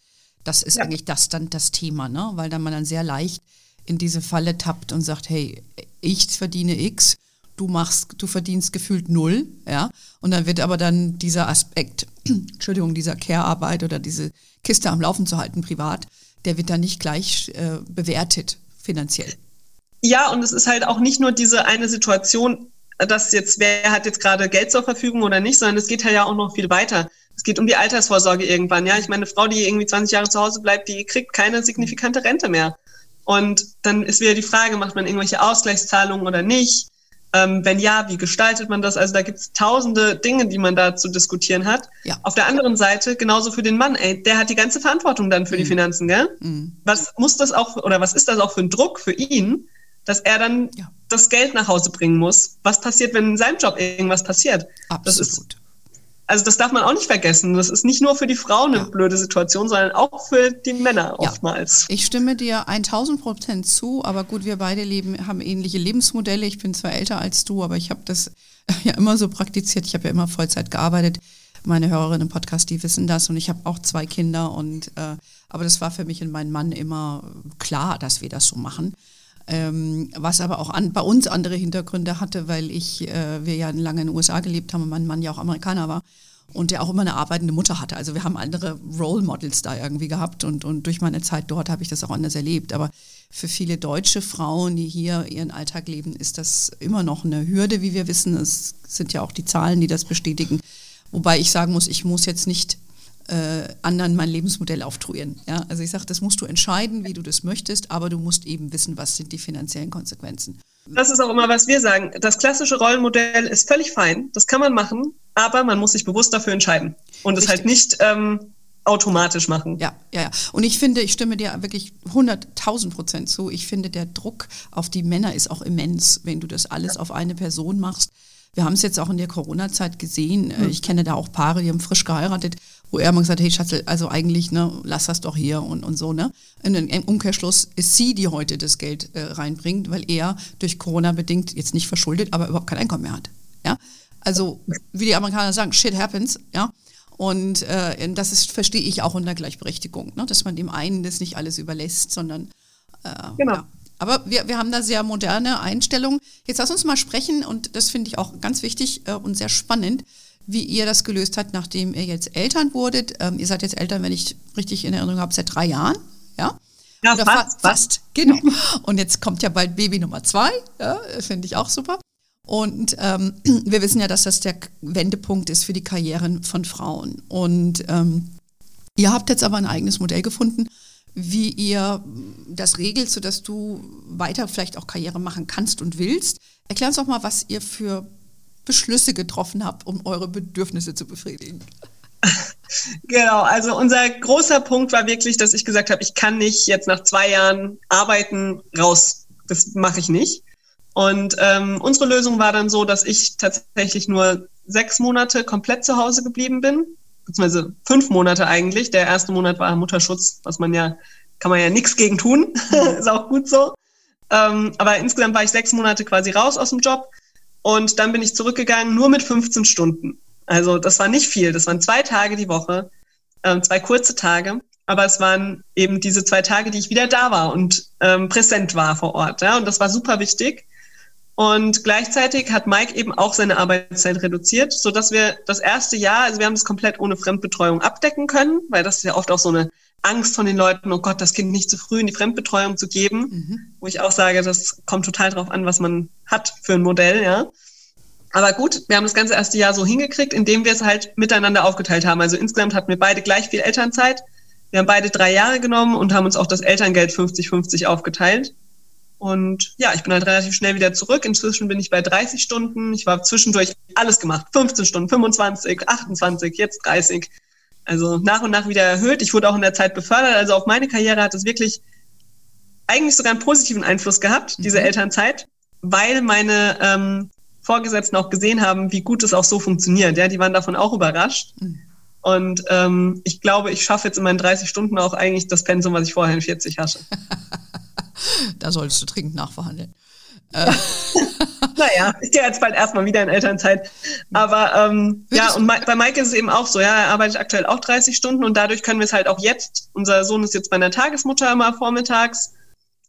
Das ist ja. eigentlich das dann das Thema, ne? Weil dann man dann sehr leicht in diese Falle tappt und sagt, hey, ich verdiene X, du machst, du verdienst gefühlt null, ja. Und dann wird aber dann dieser Aspekt, *clears throat* Entschuldigung, dieser Care-Arbeit oder diese Kiste am Laufen zu halten privat, der wird dann nicht gleich äh, bewertet finanziell. Ja, und es ist halt auch nicht nur diese eine Situation, dass jetzt, wer hat jetzt gerade Geld zur Verfügung oder nicht, sondern es geht halt ja auch noch viel weiter. Es geht um die Altersvorsorge irgendwann, ja. Ich meine, eine Frau, die irgendwie 20 Jahre zu Hause bleibt, die kriegt keine signifikante Rente mehr. Und dann ist wieder die Frage, macht man irgendwelche Ausgleichszahlungen oder nicht? Ähm, wenn ja, wie gestaltet man das? Also da gibt es tausende Dinge, die man da zu diskutieren hat. Ja. Auf der anderen Seite, genauso für den Mann, ey, der hat die ganze Verantwortung dann für mhm. die Finanzen, gell? Mhm. Was muss das auch, oder was ist das auch für ein Druck für ihn, dass er dann ja. das Geld nach Hause bringen muss? Was passiert, wenn in seinem Job irgendwas passiert? Absolut. Das ist also das darf man auch nicht vergessen. Das ist nicht nur für die Frauen eine ja. blöde Situation, sondern auch für die Männer ja. oftmals. Ich stimme dir 1000 Prozent zu, aber gut, wir beide leben, haben ähnliche Lebensmodelle. Ich bin zwar älter als du, aber ich habe das *laughs* ja immer so praktiziert. Ich habe ja immer Vollzeit gearbeitet. Meine Hörerinnen im Podcast, die wissen das und ich habe auch zwei Kinder und äh, aber das war für mich und meinen Mann immer klar, dass wir das so machen. Ähm, was aber auch an, bei uns andere Hintergründe hatte, weil ich, äh, wir ja lange in den USA gelebt haben und mein Mann ja auch Amerikaner war und der auch immer eine arbeitende Mutter hatte. Also wir haben andere Role Models da irgendwie gehabt und, und durch meine Zeit dort habe ich das auch anders erlebt. Aber für viele deutsche Frauen, die hier ihren Alltag leben, ist das immer noch eine Hürde, wie wir wissen. Es sind ja auch die Zahlen, die das bestätigen. Wobei ich sagen muss, ich muss jetzt nicht äh, anderen mein Lebensmodell auftruieren. Ja? Also ich sage, das musst du entscheiden, wie du das möchtest, aber du musst eben wissen, was sind die finanziellen Konsequenzen. Das ist auch immer, was wir sagen. Das klassische Rollenmodell ist völlig fein, das kann man machen, aber man muss sich bewusst dafür entscheiden und Richtig. es halt nicht ähm, automatisch machen. Ja, ja, ja. Und ich finde, ich stimme dir wirklich 100.000 Prozent zu. Ich finde, der Druck auf die Männer ist auch immens, wenn du das alles auf eine Person machst. Wir haben es jetzt auch in der Corona-Zeit gesehen. Mhm. Ich kenne da auch Paare, die haben frisch geheiratet wo er immer gesagt hat, hey Schatzel, also eigentlich, ne, lass das doch hier und, und so, ne. Und im Umkehrschluss ist sie, die heute das Geld äh, reinbringt, weil er durch Corona bedingt, jetzt nicht verschuldet, aber überhaupt kein Einkommen mehr hat. Ja. Also, wie die Amerikaner sagen, shit happens, ja. Und äh, das ist, verstehe ich auch unter Gleichberechtigung, ne? dass man dem einen das nicht alles überlässt, sondern äh, genau. Ja. Aber wir, wir haben da sehr moderne Einstellungen. Jetzt lass uns mal sprechen, und das finde ich auch ganz wichtig äh, und sehr spannend wie ihr das gelöst habt, nachdem ihr jetzt Eltern wurdet. Ähm, ihr seid jetzt Eltern, wenn ich richtig in Erinnerung habe, seit drei Jahren, ja? Ja, Oder fast, fast. Genau. Und jetzt kommt ja bald Baby Nummer zwei, ja, finde ich auch super. Und ähm, *clears throat* wir wissen ja, dass das der Wendepunkt ist für die Karrieren von Frauen. Und ähm, ihr habt jetzt aber ein eigenes Modell gefunden, wie ihr das regelt, sodass du weiter vielleicht auch Karriere machen kannst und willst. Erklär uns doch mal, was ihr für Beschlüsse getroffen habt, um eure Bedürfnisse zu befriedigen? *laughs* Genau, also unser großer Punkt war wirklich, dass ich gesagt habe, ich kann nicht jetzt nach zwei Jahren arbeiten raus. Das mache ich nicht. Und ähm, unsere Lösung war dann so, dass ich tatsächlich nur sechs Monate komplett zu Hause geblieben bin, beziehungsweise fünf Monate eigentlich. Der erste Monat war Mutterschutz, was man ja, kann man ja nichts gegen tun. *laughs* Ist auch gut so. Ähm, aber insgesamt war ich sechs Monate quasi raus aus dem Job und dann bin ich zurückgegangen, nur mit 15 Stunden. Also das war nicht viel. Das waren zwei Tage die Woche, äh, zwei kurze Tage. Aber es waren eben diese zwei Tage, die ich wieder da war und ähm, präsent war vor Ort. Ja? Und das war super wichtig. Und gleichzeitig hat Mike eben auch seine Arbeitszeit reduziert, so dass wir das erste Jahr, also wir haben das komplett ohne Fremdbetreuung abdecken können, weil das ist ja oft auch so eine Angst von den Leuten, oh Gott, das Kind nicht zu früh in die Fremdbetreuung zu geben, mhm. wo ich auch sage, das kommt total drauf an, was man hat für ein Modell, ja. Aber gut, wir haben das ganze erste Jahr so hingekriegt, indem wir es halt miteinander aufgeteilt haben. Also insgesamt hatten wir beide gleich viel Elternzeit. Wir haben beide drei Jahre genommen und haben uns auch das Elterngeld 50-50 aufgeteilt. Und ja, ich bin halt relativ schnell wieder zurück. Inzwischen bin ich bei 30 Stunden. Ich war zwischendurch alles gemacht. 15 Stunden, 25, 28, jetzt 30 also nach und nach wieder erhöht. Ich wurde auch in der Zeit befördert. Also auf meine Karriere hat es wirklich eigentlich sogar einen positiven Einfluss gehabt, diese mhm. Elternzeit, weil meine ähm, Vorgesetzten auch gesehen haben, wie gut es auch so funktioniert. Ja, die waren davon auch überrascht. Mhm. Und ähm, ich glaube, ich schaffe jetzt in meinen 30 Stunden auch eigentlich das Pensum, was ich vorher in 40 hatte. *laughs* da solltest du dringend nachverhandeln. Äh. *laughs* naja, ich gehe jetzt bald erstmal wieder in Elternzeit. Aber ähm, ja, und bei Mike ist es eben auch so, ja, er arbeitet aktuell auch 30 Stunden und dadurch können wir es halt auch jetzt. Unser Sohn ist jetzt bei einer Tagesmutter immer vormittags.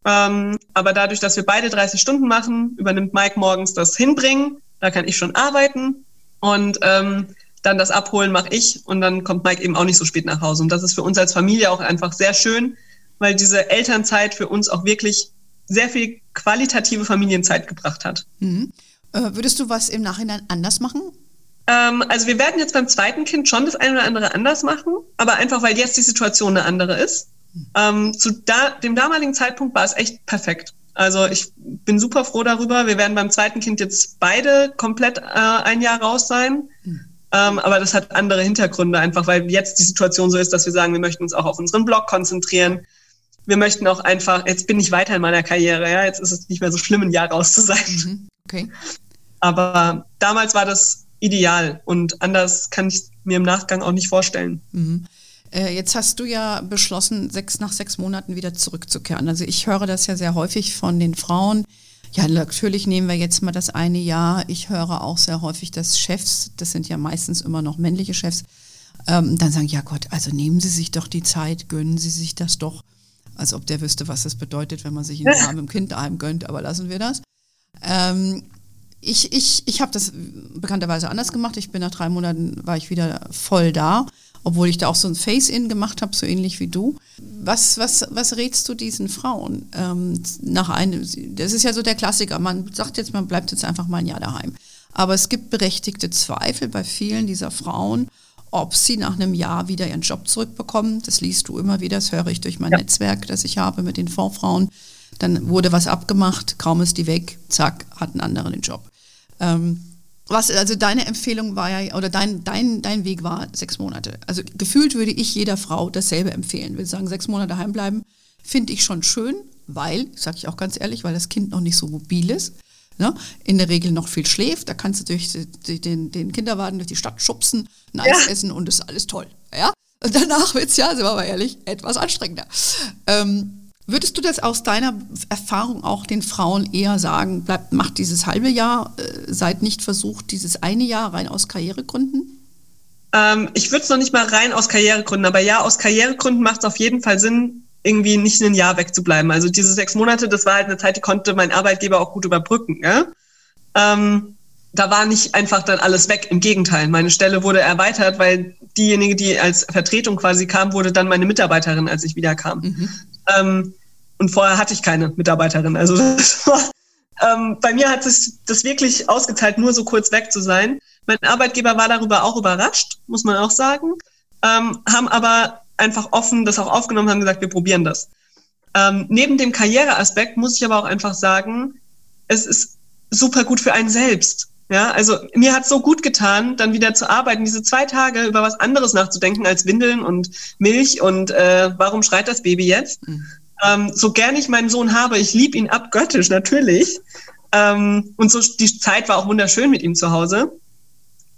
Ähm, aber dadurch, dass wir beide 30 Stunden machen, übernimmt Mike morgens das Hinbringen. Da kann ich schon arbeiten. Und ähm, dann das Abholen mache ich und dann kommt Mike eben auch nicht so spät nach Hause. Und das ist für uns als Familie auch einfach sehr schön, weil diese Elternzeit für uns auch wirklich sehr viel qualitative Familienzeit gebracht hat. Mhm. Äh, würdest du was im Nachhinein anders machen? Ähm, also wir werden jetzt beim zweiten Kind schon das eine oder andere anders machen, aber einfach weil jetzt die Situation eine andere ist. Mhm. Ähm, zu da, dem damaligen Zeitpunkt war es echt perfekt. Also ich bin super froh darüber. Wir werden beim zweiten Kind jetzt beide komplett äh, ein Jahr raus sein. Mhm. Ähm, aber das hat andere Hintergründe, einfach weil jetzt die Situation so ist, dass wir sagen, wir möchten uns auch auf unseren Blog konzentrieren wir möchten auch einfach, jetzt bin ich weiter in meiner Karriere, ja, jetzt ist es nicht mehr so schlimm, ein Jahr raus zu sein. Mhm. Okay. Aber damals war das ideal und anders kann ich mir im Nachgang auch nicht vorstellen. Mhm. Äh, jetzt hast du ja beschlossen, sechs, nach sechs Monaten wieder zurückzukehren. Also ich höre das ja sehr häufig von den Frauen. Ja, natürlich nehmen wir jetzt mal das eine Jahr. Ich höre auch sehr häufig, dass Chefs, das sind ja meistens immer noch männliche Chefs, ähm, dann sagen, ja Gott, also nehmen Sie sich doch die Zeit, gönnen Sie sich das doch. Als ob der wüsste, was das bedeutet, wenn man sich ein Jahr mit dem Kind daheim gönnt, aber lassen wir das. Ähm, ich ich, ich habe das bekannterweise anders gemacht. Ich bin nach drei Monaten, war ich wieder voll da obwohl ich da auch so ein Face-In gemacht habe, so ähnlich wie du. Was, was, was rätst du diesen Frauen ähm, nach einem, das ist ja so der Klassiker, man sagt jetzt, man bleibt jetzt einfach mal ein Jahr daheim. Aber es gibt berechtigte Zweifel bei vielen dieser Frauen, ob sie nach einem Jahr wieder ihren Job zurückbekommen. Das liest du immer wieder, das höre ich durch mein ja. Netzwerk, das ich habe mit den Fondsfrauen. Dann wurde was abgemacht, kaum ist die weg, zack, hat ein anderer den Job. Ähm, was, also deine Empfehlung war ja, oder dein, dein, dein Weg war sechs Monate. Also gefühlt würde ich jeder Frau dasselbe empfehlen. Will sagen, sechs Monate heimbleiben, finde ich schon schön, weil, sage ich auch ganz ehrlich, weil das Kind noch nicht so mobil ist. Ne? In der Regel noch viel schläft, da kannst du durch den, den Kinderwagen durch die Stadt schubsen, ein Eis ja. essen und ist alles toll. Ja? Und danach wird es ja, sind wir mal ehrlich, etwas anstrengender. Ähm, Würdest du das aus deiner Erfahrung auch den Frauen eher sagen, bleibt, macht dieses halbe Jahr, äh, seid nicht versucht, dieses eine Jahr rein aus Karrieregründen? Ähm, ich würde es noch nicht mal rein aus Karrieregründen, aber ja, aus Karrieregründen macht es auf jeden Fall Sinn, irgendwie nicht ein Jahr wegzubleiben. Also diese sechs Monate, das war halt eine Zeit, die konnte mein Arbeitgeber auch gut überbrücken. Ja? Ähm, da war nicht einfach dann alles weg. Im Gegenteil, meine Stelle wurde erweitert, weil diejenige, die als Vertretung quasi kam, wurde dann meine Mitarbeiterin, als ich wieder kam. Mhm. Ähm, und vorher hatte ich keine Mitarbeiterin. Also *laughs* war, ähm, bei mir hat es das wirklich ausgezahlt, nur so kurz weg zu sein. Mein Arbeitgeber war darüber auch überrascht, muss man auch sagen, ähm, haben aber einfach offen das auch aufgenommen, haben gesagt, wir probieren das. Ähm, neben dem Karriereaspekt muss ich aber auch einfach sagen, es ist super gut für einen selbst. Ja, also mir hat so gut getan, dann wieder zu arbeiten, diese zwei Tage über was anderes nachzudenken als Windeln und Milch und äh, warum schreit das Baby jetzt? Mhm. Ähm, so gern ich meinen Sohn habe, ich liebe ihn abgöttisch natürlich. Ähm, und so die Zeit war auch wunderschön mit ihm zu Hause.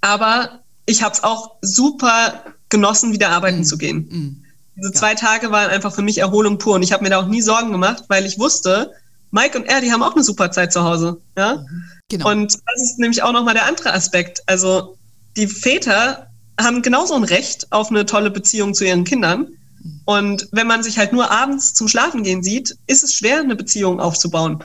Aber ich habe es auch super genossen, wieder arbeiten mhm. zu gehen. Mhm. Diese ja. zwei Tage waren einfach für mich Erholung pur und ich habe mir da auch nie Sorgen gemacht, weil ich wusste, Mike und er, die haben auch eine super Zeit zu Hause. Ja? Mhm. Genau. Und das ist nämlich auch nochmal der andere Aspekt. Also die Väter haben genauso ein Recht auf eine tolle Beziehung zu ihren Kindern. Und wenn man sich halt nur abends zum Schlafen gehen sieht, ist es schwer, eine Beziehung aufzubauen.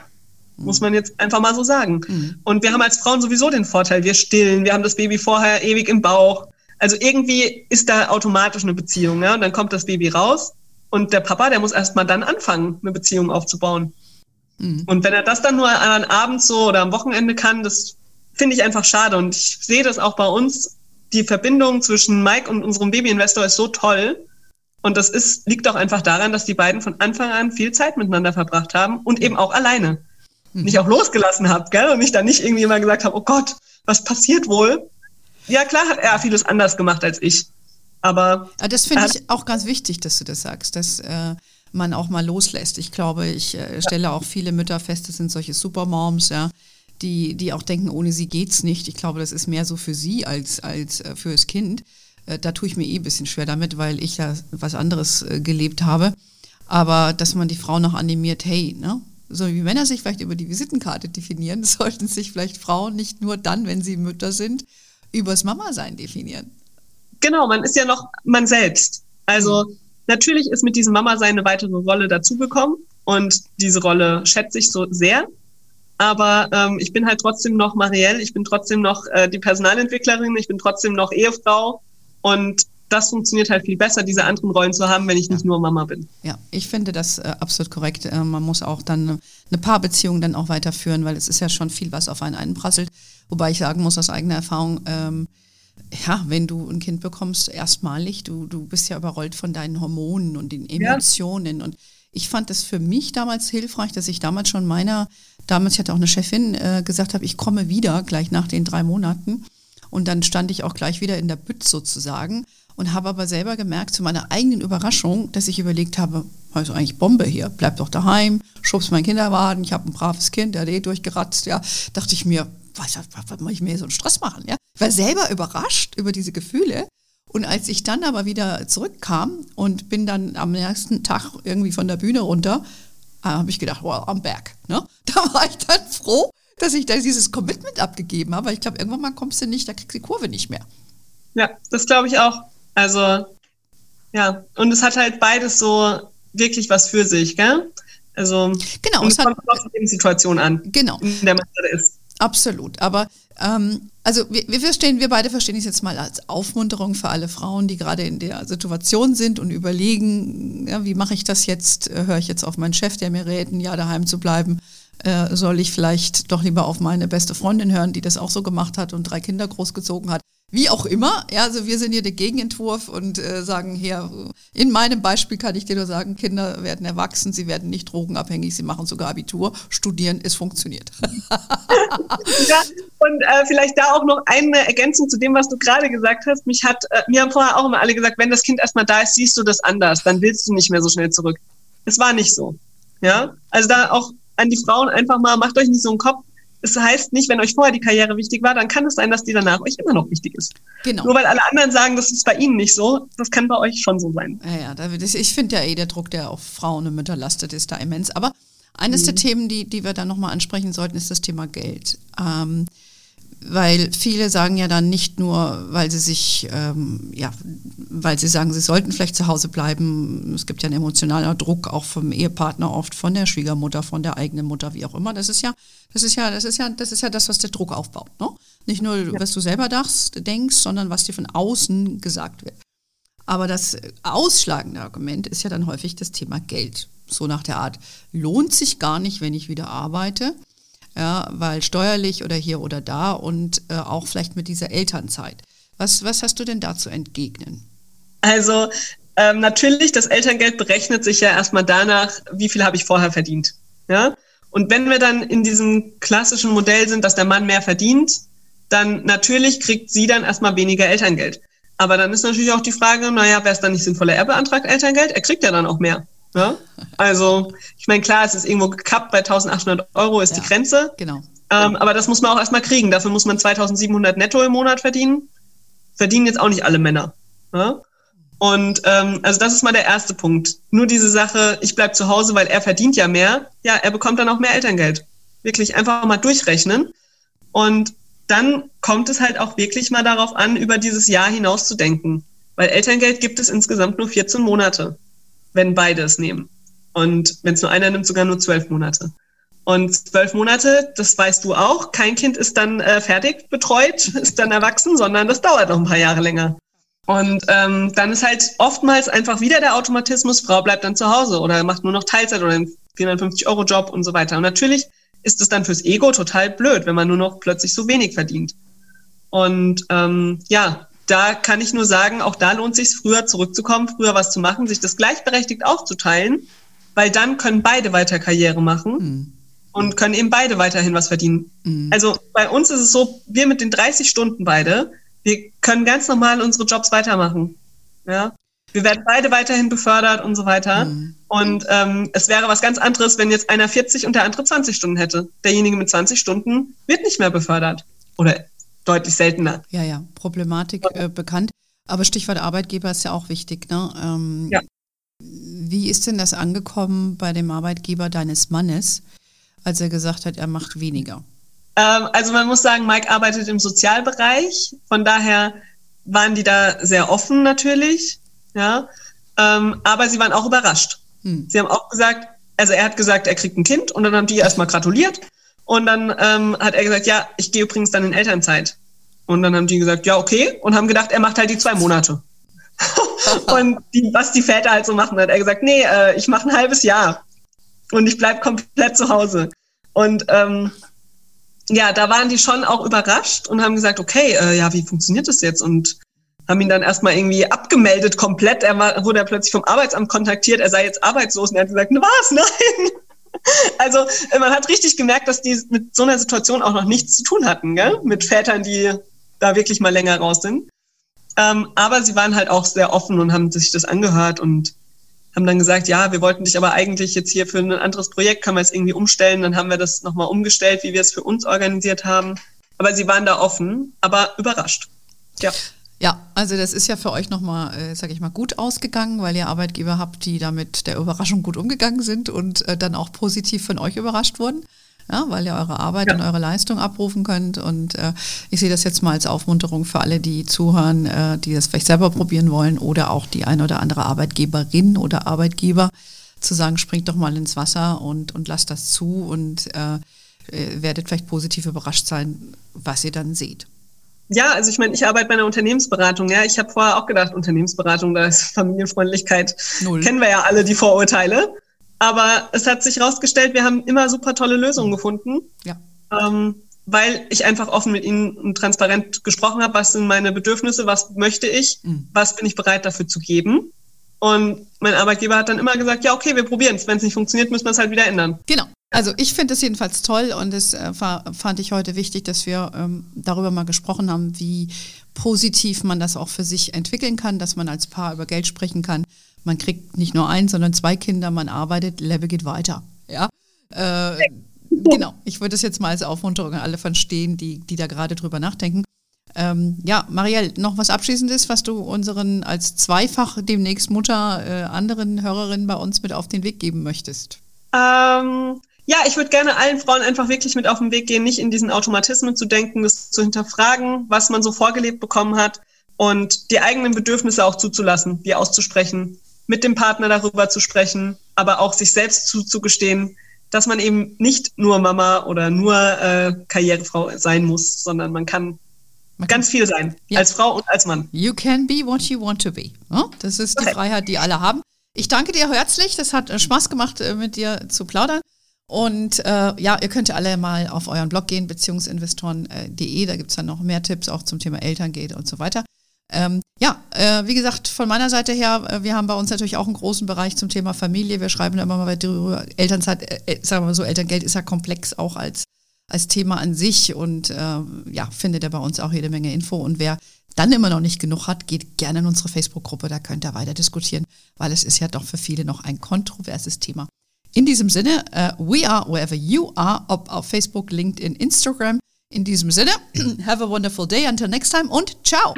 Muss man jetzt einfach mal so sagen. Mhm. Und wir haben als Frauen sowieso den Vorteil, wir stillen, wir haben das Baby vorher ewig im Bauch. Also irgendwie ist da automatisch eine Beziehung. Ja? Und dann kommt das Baby raus und der Papa, der muss erst mal dann anfangen, eine Beziehung aufzubauen. Mhm. Und wenn er das dann nur an Abend so oder am Wochenende kann, das finde ich einfach schade. Und ich sehe das auch bei uns. Die Verbindung zwischen Mike und unserem Babyinvestor ist so toll. Und das ist, liegt auch einfach daran, dass die beiden von Anfang an viel Zeit miteinander verbracht haben und eben auch alleine. Mhm. Mich auch losgelassen habt, gell? Und ich dann nicht irgendwie immer gesagt habe, oh Gott, was passiert wohl? Ja, klar hat er vieles anders gemacht als ich. Aber. Ja, das finde ich auch ganz wichtig, dass du das sagst, dass äh, man auch mal loslässt. Ich glaube, ich äh, stelle auch viele Mütter fest, das sind solche Supermoms, ja, die, die auch denken, ohne sie geht's nicht. Ich glaube, das ist mehr so für sie als, als äh, für das Kind. Äh, da tue ich mir eh ein bisschen schwer damit, weil ich ja was anderes äh, gelebt habe. Aber dass man die Frau noch animiert, hey, ne? So wie Männer sich vielleicht über die Visitenkarte definieren, *laughs* sollten sich vielleicht Frauen nicht nur dann, wenn sie Mütter sind, übers Mama-Sein definieren. Genau, man ist ja noch man selbst. Also mhm. natürlich ist mit diesem Mama-Sein eine weitere Rolle dazugekommen und diese Rolle schätze ich so sehr. Aber ähm, ich bin halt trotzdem noch Marielle, ich bin trotzdem noch äh, die Personalentwicklerin, ich bin trotzdem noch Ehefrau, und das funktioniert halt viel besser, diese anderen Rollen zu haben, wenn ich nicht nur Mama bin. Ja, ich finde das äh, absolut korrekt. Äh, man muss auch dann eine Paarbeziehung dann auch weiterführen, weil es ist ja schon viel, was auf einen einprasselt. Wobei ich sagen muss aus eigener Erfahrung, ähm, ja, wenn du ein Kind bekommst, erstmalig, du, du bist ja überrollt von deinen Hormonen und den Emotionen. Ja. Und ich fand es für mich damals hilfreich, dass ich damals schon meiner, damals, ich hatte auch eine Chefin, äh, gesagt habe, ich komme wieder gleich nach den drei Monaten. Und dann stand ich auch gleich wieder in der Bütt sozusagen und habe aber selber gemerkt, zu meiner eigenen Überraschung, dass ich überlegt habe, also eigentlich Bombe hier, bleib doch daheim, schubst mein Kinderwagen, ich habe ein braves Kind, der hat eh durchgeratzt, ja, dachte ich mir, was, was, was muss ich mir so einen Stress machen, ja? Ich war selber überrascht über diese Gefühle Und als ich dann aber wieder zurückkam und bin dann am nächsten Tag irgendwie von der Bühne runter, äh, habe ich gedacht, well, I'm back. Ne? *laughs* Da war ich dann froh, dass ich da dieses Commitment abgegeben habe. Ich glaube, irgendwann mal kommst du nicht, da kriegst du die Kurve nicht mehr. Ja, das glaube ich auch. Also, ja, und es hat halt beides so wirklich was für sich, gell? Also, genau, es, es kommt hat, auf die Situation an, genau. in der man gerade ist. Absolut. Aber ähm, also wir, wir verstehen, wir beide verstehen es jetzt mal als Aufmunterung für alle Frauen, die gerade in der Situation sind und überlegen, ja, wie mache ich das jetzt? Äh, höre ich jetzt auf meinen Chef, der mir rät, ein Jahr daheim zu bleiben? Äh, soll ich vielleicht doch lieber auf meine beste Freundin hören, die das auch so gemacht hat und drei Kinder großgezogen hat? Wie auch immer, ja, also wir sind hier der Gegenentwurf und äh, sagen hier, in meinem Beispiel kann ich dir nur sagen, Kinder werden erwachsen, sie werden nicht drogenabhängig, sie machen sogar Abitur, studieren, es funktioniert. *laughs* ja, und äh, vielleicht da auch noch eine Ergänzung zu dem, was du gerade gesagt hast. Mich hat, äh, mir haben vorher auch immer alle gesagt, wenn das Kind erstmal da ist, siehst du das anders, dann willst du nicht mehr so schnell zurück. Es war nicht so. Ja, also da auch an die Frauen einfach mal, macht euch nicht so einen Kopf, es heißt nicht, wenn euch vorher die Karriere wichtig war, dann kann es sein, dass die danach euch immer noch wichtig ist. Genau. Nur weil alle anderen sagen, das ist bei ihnen nicht so, das kann bei euch schon so sein. Ja, ja, ich finde ja eh, der Druck, der auf Frauen und Mütter lastet, ist da immens. Aber eines mhm. der Themen, die, die wir dann nochmal ansprechen sollten, ist das Thema Geld. Ähm, weil viele sagen ja dann nicht nur, weil sie sich, ähm, ja, weil sie sagen, sie sollten vielleicht zu Hause bleiben. Es gibt ja einen emotionalen Druck auch vom Ehepartner oft, von der Schwiegermutter, von der eigenen Mutter, wie auch immer. Das ist ja, das ist ja, das ist ja, das ist ja das, was der Druck aufbaut. Ne? Nicht nur, ja. was du selber dachtest, denkst, sondern was dir von außen gesagt wird. Aber das ausschlagende Argument ist ja dann häufig das Thema Geld. So nach der Art, lohnt sich gar nicht, wenn ich wieder arbeite ja, weil steuerlich oder hier oder da und äh, auch vielleicht mit dieser Elternzeit. Was, was hast du denn da zu entgegnen? Also ähm, natürlich, das Elterngeld berechnet sich ja erstmal danach, wie viel habe ich vorher verdient. Ja? Und wenn wir dann in diesem klassischen Modell sind, dass der Mann mehr verdient, dann natürlich kriegt sie dann erstmal weniger Elterngeld. Aber dann ist natürlich auch die Frage, naja, wäre es dann nicht sinnvoller, er beantragt Elterngeld? Er kriegt ja dann auch mehr. Ja? Also, ich meine, klar, es ist irgendwo gekappt, bei 1800 Euro ist ja, die Grenze. Genau. Ähm, aber das muss man auch erstmal kriegen. Dafür muss man 2700 netto im Monat verdienen. Verdienen jetzt auch nicht alle Männer. Ja? Und ähm, also das ist mal der erste Punkt. Nur diese Sache, ich bleib zu Hause, weil er verdient ja mehr. Ja, er bekommt dann auch mehr Elterngeld. Wirklich einfach mal durchrechnen. Und dann kommt es halt auch wirklich mal darauf an, über dieses Jahr hinaus zu denken. Weil Elterngeld gibt es insgesamt nur 14 Monate wenn beide es nehmen. Und wenn es nur einer nimmt, sogar nur zwölf Monate. Und zwölf Monate, das weißt du auch, kein Kind ist dann äh, fertig betreut, *laughs* ist dann erwachsen, sondern das dauert noch ein paar Jahre länger. Und ähm, dann ist halt oftmals einfach wieder der Automatismus, Frau bleibt dann zu Hause oder macht nur noch Teilzeit oder einen 450-Euro-Job und so weiter. Und natürlich ist es dann fürs Ego total blöd, wenn man nur noch plötzlich so wenig verdient. Und ähm, ja, da kann ich nur sagen, auch da lohnt sich früher zurückzukommen, früher was zu machen, sich das gleichberechtigt aufzuteilen, weil dann können beide weiter Karriere machen mhm. und können eben beide weiterhin was verdienen. Mhm. Also bei uns ist es so, wir mit den 30 Stunden beide, wir können ganz normal unsere Jobs weitermachen. Ja? Wir werden beide weiterhin befördert und so weiter. Mhm. Und ähm, es wäre was ganz anderes, wenn jetzt einer 40 und der andere 20 Stunden hätte. Derjenige mit 20 Stunden wird nicht mehr befördert. Oder deutlich seltener. Ja, ja, Problematik äh, bekannt. Aber Stichwort Arbeitgeber ist ja auch wichtig. Ne? Ähm, ja. Wie ist denn das angekommen bei dem Arbeitgeber deines Mannes, als er gesagt hat, er macht weniger? Ähm, also man muss sagen, Mike arbeitet im Sozialbereich. Von daher waren die da sehr offen natürlich. Ja, ähm, aber sie waren auch überrascht. Hm. Sie haben auch gesagt, also er hat gesagt, er kriegt ein Kind und dann haben die erstmal gratuliert. Und dann ähm, hat er gesagt, ja, ich gehe übrigens dann in Elternzeit. Und dann haben die gesagt, ja, okay. Und haben gedacht, er macht halt die zwei Monate. *laughs* und die, was die Väter halt so machen, hat er gesagt, nee, äh, ich mache ein halbes Jahr. Und ich bleib komplett zu Hause. Und ähm, ja, da waren die schon auch überrascht und haben gesagt, okay, äh, ja, wie funktioniert das jetzt? Und haben ihn dann erstmal irgendwie abgemeldet komplett. Er war, wurde er plötzlich vom Arbeitsamt kontaktiert, er sei jetzt arbeitslos und er hat gesagt, was? *laughs* Nein. Also man hat richtig gemerkt, dass die mit so einer Situation auch noch nichts zu tun hatten, gell? mit Vätern, die da wirklich mal länger raus sind. Ähm, aber sie waren halt auch sehr offen und haben sich das angehört und haben dann gesagt, ja, wir wollten dich aber eigentlich jetzt hier für ein anderes Projekt, können wir es irgendwie umstellen. Dann haben wir das nochmal umgestellt, wie wir es für uns organisiert haben. Aber sie waren da offen, aber überrascht. Ja. Ja, also das ist ja für euch nochmal, äh, sage ich mal, gut ausgegangen, weil ihr Arbeitgeber habt, die damit der Überraschung gut umgegangen sind und äh, dann auch positiv von euch überrascht wurden. Ja, weil ihr eure Arbeit ja. und eure Leistung abrufen könnt. Und äh, ich sehe das jetzt mal als Aufmunterung für alle, die zuhören, äh, die das vielleicht selber probieren wollen oder auch die eine oder andere Arbeitgeberin oder Arbeitgeber, zu sagen, springt doch mal ins Wasser und, und lasst das zu und äh, äh werdet vielleicht positiv überrascht sein, was ihr dann seht. Ja, also ich meine, ich arbeite bei einer Unternehmensberatung. Ja, ich habe vorher auch gedacht, Unternehmensberatung, da ist Familienfreundlichkeit. Null. Kennen wir ja alle die Vorurteile. Aber es hat sich herausgestellt, wir haben immer super tolle Lösungen gefunden. Ja. Ähm, weil ich einfach offen mit ihnen und transparent gesprochen habe, was sind meine Bedürfnisse, was möchte ich, mhm. was bin ich bereit dafür zu geben. Und mein Arbeitgeber hat dann immer gesagt, ja, okay, wir probieren es. Wenn es nicht funktioniert, müssen wir es halt wieder ändern. Genau. Also ich finde es jedenfalls toll und es äh, fand ich heute wichtig, dass wir ähm, darüber mal gesprochen haben, wie positiv man das auch für sich entwickeln kann, dass man als Paar über Geld sprechen kann. Man kriegt nicht nur ein, sondern zwei Kinder, man arbeitet, Level geht weiter. Ja. Äh, genau, ich würde das jetzt mal als Aufmunterung an alle verstehen, die, die da gerade drüber nachdenken. Ähm, ja, Marielle, noch was Abschließendes, was du unseren als zweifach demnächst Mutter äh, anderen Hörerinnen bei uns mit auf den Weg geben möchtest? Ähm, ja, ich würde gerne allen Frauen einfach wirklich mit auf den Weg gehen, nicht in diesen Automatismen zu denken, das zu hinterfragen, was man so vorgelebt bekommen hat und die eigenen Bedürfnisse auch zuzulassen, die auszusprechen, mit dem Partner darüber zu sprechen, aber auch sich selbst zuzugestehen, dass man eben nicht nur Mama oder nur äh, Karrierefrau sein muss, sondern man kann man ganz viel sein, ja. als Frau und als Mann. You can be what you want to be. Das ist die okay. Freiheit, die alle haben. Ich danke dir herzlich. Das hat äh, Spaß gemacht, äh, mit dir zu plaudern. Und äh, ja, ihr könnt ja alle mal auf euren Blog gehen, beziehungsinvestoren.de, da gibt es dann noch mehr Tipps auch zum Thema Elterngeld und so weiter. Ähm, ja, äh, wie gesagt, von meiner Seite her, äh, wir haben bei uns natürlich auch einen großen Bereich zum Thema Familie. Wir schreiben da immer mal weiter drüber. Elternzeit, äh, äh, sagen wir mal so, Elterngeld ist ja komplex auch als, als Thema an sich und äh, ja, findet ihr bei uns auch jede Menge Info. Und wer dann immer noch nicht genug hat, geht gerne in unsere Facebook-Gruppe, da könnt ihr weiter diskutieren, weil es ist ja doch für viele noch ein kontroverses Thema. In diesem Sinne, uh, we are wherever you are, ob auf Facebook, LinkedIn, Instagram. In diesem Sinne, *clears throat* have a wonderful day. Until next time und ciao.